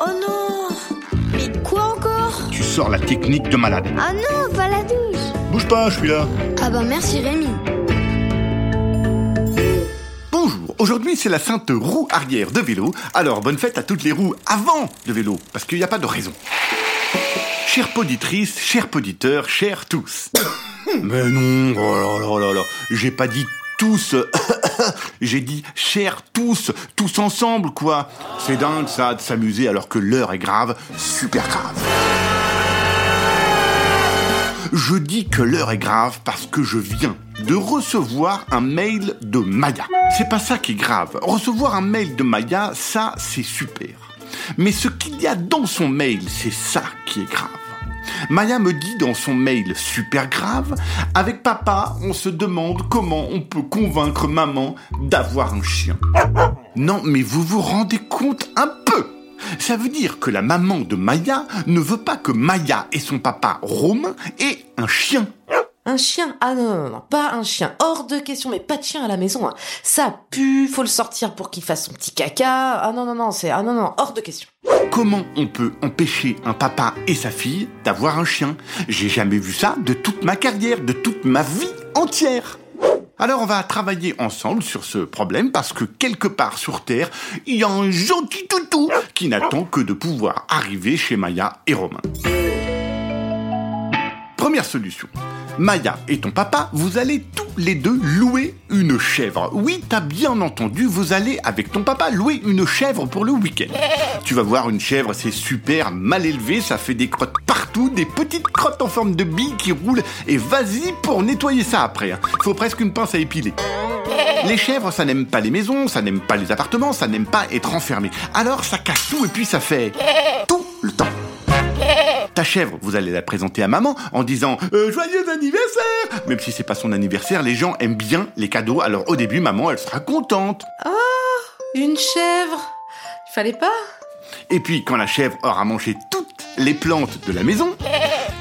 Oh non Mais quoi encore? Tu sors la technique de malade. Ah non, pas la douche Bouge pas, je suis là. Ah bah merci Rémi Bonjour, aujourd'hui c'est la sainte roue arrière de vélo. Alors bonne fête à toutes les roues avant le vélo, parce qu'il n'y a pas de raison. Chère poditrice, chers poditeurs, chers tous. Mais non, oh là là là là, j'ai pas dit tous, j'ai dit chers tous, tous ensemble quoi. C'est dingue ça de s'amuser alors que l'heure est grave, super grave. Je dis que l'heure est grave parce que je viens de recevoir un mail de Maya. C'est pas ça qui est grave. Recevoir un mail de Maya, ça, c'est super. Mais ce qu'il y a dans son mail, c'est ça qui est grave. Maya me dit dans son mail super grave, avec papa, on se demande comment on peut convaincre maman d'avoir un chien. Non, mais vous vous rendez compte un peu ça veut dire que la maman de Maya ne veut pas que Maya et son papa Romain aient un chien. Un chien? Ah non, non, non, pas un chien. Hors de question, mais pas de chien à la maison. hein. Ça pue, faut le sortir pour qu'il fasse son petit caca. Ah non, non, non, c'est... Ah non, non, hors de question. Comment on peut empêcher un papa et sa fille d'avoir un chien? J'ai jamais vu ça de toute ma carrière, de toute ma vie entière. Alors on va travailler ensemble sur ce problème parce que quelque part sur Terre, il y a un gentil toutou qui n'attend que de pouvoir arriver chez Maya et Romain. Première solution. Maya et ton papa, vous allez tous les deux louer une chèvre. Oui, t'as bien entendu, vous allez avec ton papa louer une chèvre pour le week-end. Tu vas voir une chèvre, c'est super mal élevé, ça fait des crottes partout, des petites crottes en forme de billes qui roulent, et vas-y pour nettoyer ça après. hein. Faut presque une pince à épiler. Les chèvres, ça n'aime pas les maisons, ça n'aime pas les appartements, ça n'aime pas être enfermé. Alors ça casse tout et puis ça fait tout le temps. Ta chèvre, vous allez la présenter à maman en disant Euh, joyeux anniversaire. Même si c'est pas son anniversaire, les gens aiment bien les cadeaux. Alors au début, maman, elle sera contente. Une chèvre Il fallait pas Et puis quand la chèvre aura mangé toutes les plantes de la maison,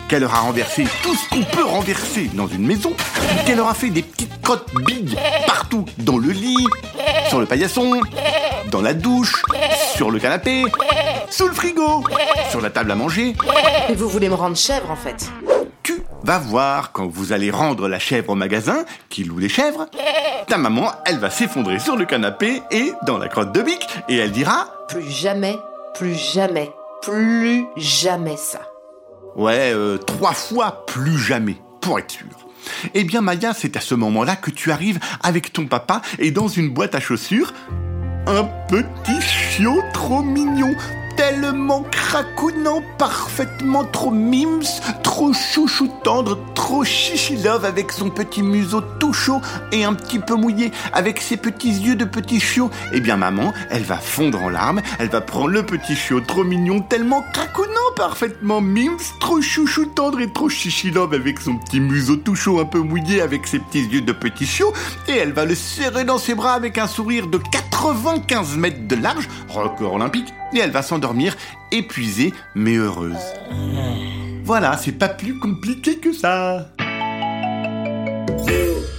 qu'elle aura renversé tout ce qu'on peut renverser dans une maison, qu'elle aura fait des petites crottes billes partout dans le lit, sur le paillasson, dans la douche, sur le canapé, sous le frigo, sur la table à manger, Mais vous voulez me rendre chèvre, en fait tu vas voir quand vous allez rendre la chèvre au magasin qui loue les chèvres, ta maman, elle va s'effondrer sur le canapé et dans la crotte de bique et elle dira Plus jamais, plus jamais, plus jamais ça. Ouais, euh, trois fois plus jamais, pour être sûr. Eh bien Maya, c'est à ce moment-là que tu arrives avec ton papa et dans une boîte à chaussures, un petit chiot trop mignon, tellement cracounant, parfaitement trop mims, trop chouchou tendre, trop chichi love avec son petit museau tout chaud et un petit peu mouillé, avec ses petits yeux de petit chiot. Eh bien maman, elle va fondre en larmes, elle va prendre le petit chiot trop mignon, tellement cracounant, parfaitement mims, trop chouchou tendre et trop chichi love avec son petit museau tout chaud un peu mouillé avec ses petits yeux de petit chiot, et elle va le serrer dans ses bras avec un sourire de 95 mètres de large, record olympique, et elle va s'endormir épuisée mais heureuse. Voilà, c'est pas plus compliqué que ça.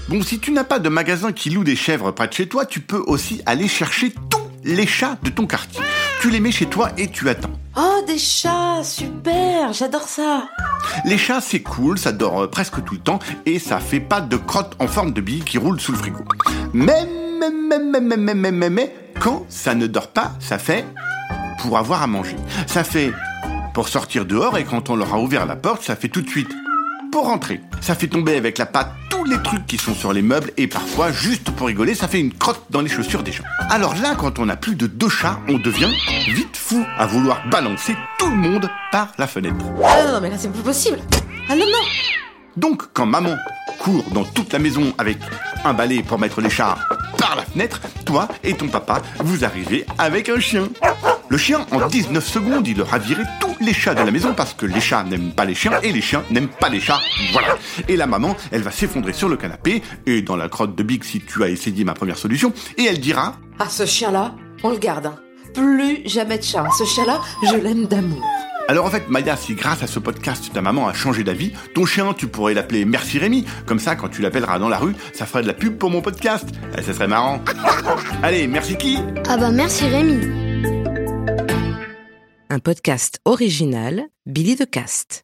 Bon, si tu n'as pas de magasin qui loue des chèvres près de chez toi, tu peux aussi aller chercher tous les chats de ton quartier. Tu les mets chez toi et tu attends. Oh, des chats Super J'adore ça Les chats, c'est cool, ça dort euh, presque tout le temps et ça fait pas de crottes en forme de billes qui roulent sous le frigo. Mais, mais, mais, mais, mais, mais, mais, mais, mais, quand ça ne dort pas, ça fait pour avoir à manger. Ça fait pour sortir dehors et quand on leur a ouvert la porte, ça fait tout de suite pour rentrer. Ça fait tomber avec la patte tous les trucs qui sont sur les meubles et parfois, juste pour rigoler, ça fait une crotte dans les chaussures des gens. Alors là, quand on a plus de deux chats, on devient vite fou à vouloir balancer tout le monde par la fenêtre. Ah non, non, mais là, c'est plus possible Ah non, non Donc, quand maman court dans toute la maison avec un balai pour mettre les chats par la fenêtre, toi et ton papa, vous arrivez avec un chien. Le chien, en 19 secondes, il aura viré tous les chats de la maison parce que les chats n'aiment pas les chiens et les chiens n'aiment pas les chats. Voilà. Et la maman, elle va s'effondrer sur le canapé et dans la crotte de Big si tu as essayé ma première solution et elle dira Ah, ce chien-là, on le garde. hein. Plus jamais de chat. hein. Ce chien-là, je l'aime d'amour. Alors en fait, Maya, si grâce à ce podcast ta maman a changé d'avis, ton chien, tu pourrais l'appeler Merci Rémi. Comme ça, quand tu l'appelleras dans la rue, ça ferait de la pub pour mon podcast. Eh, ça serait marrant. Allez, merci qui? Ah bah merci Rémi. Un podcast original, Billy de Cast.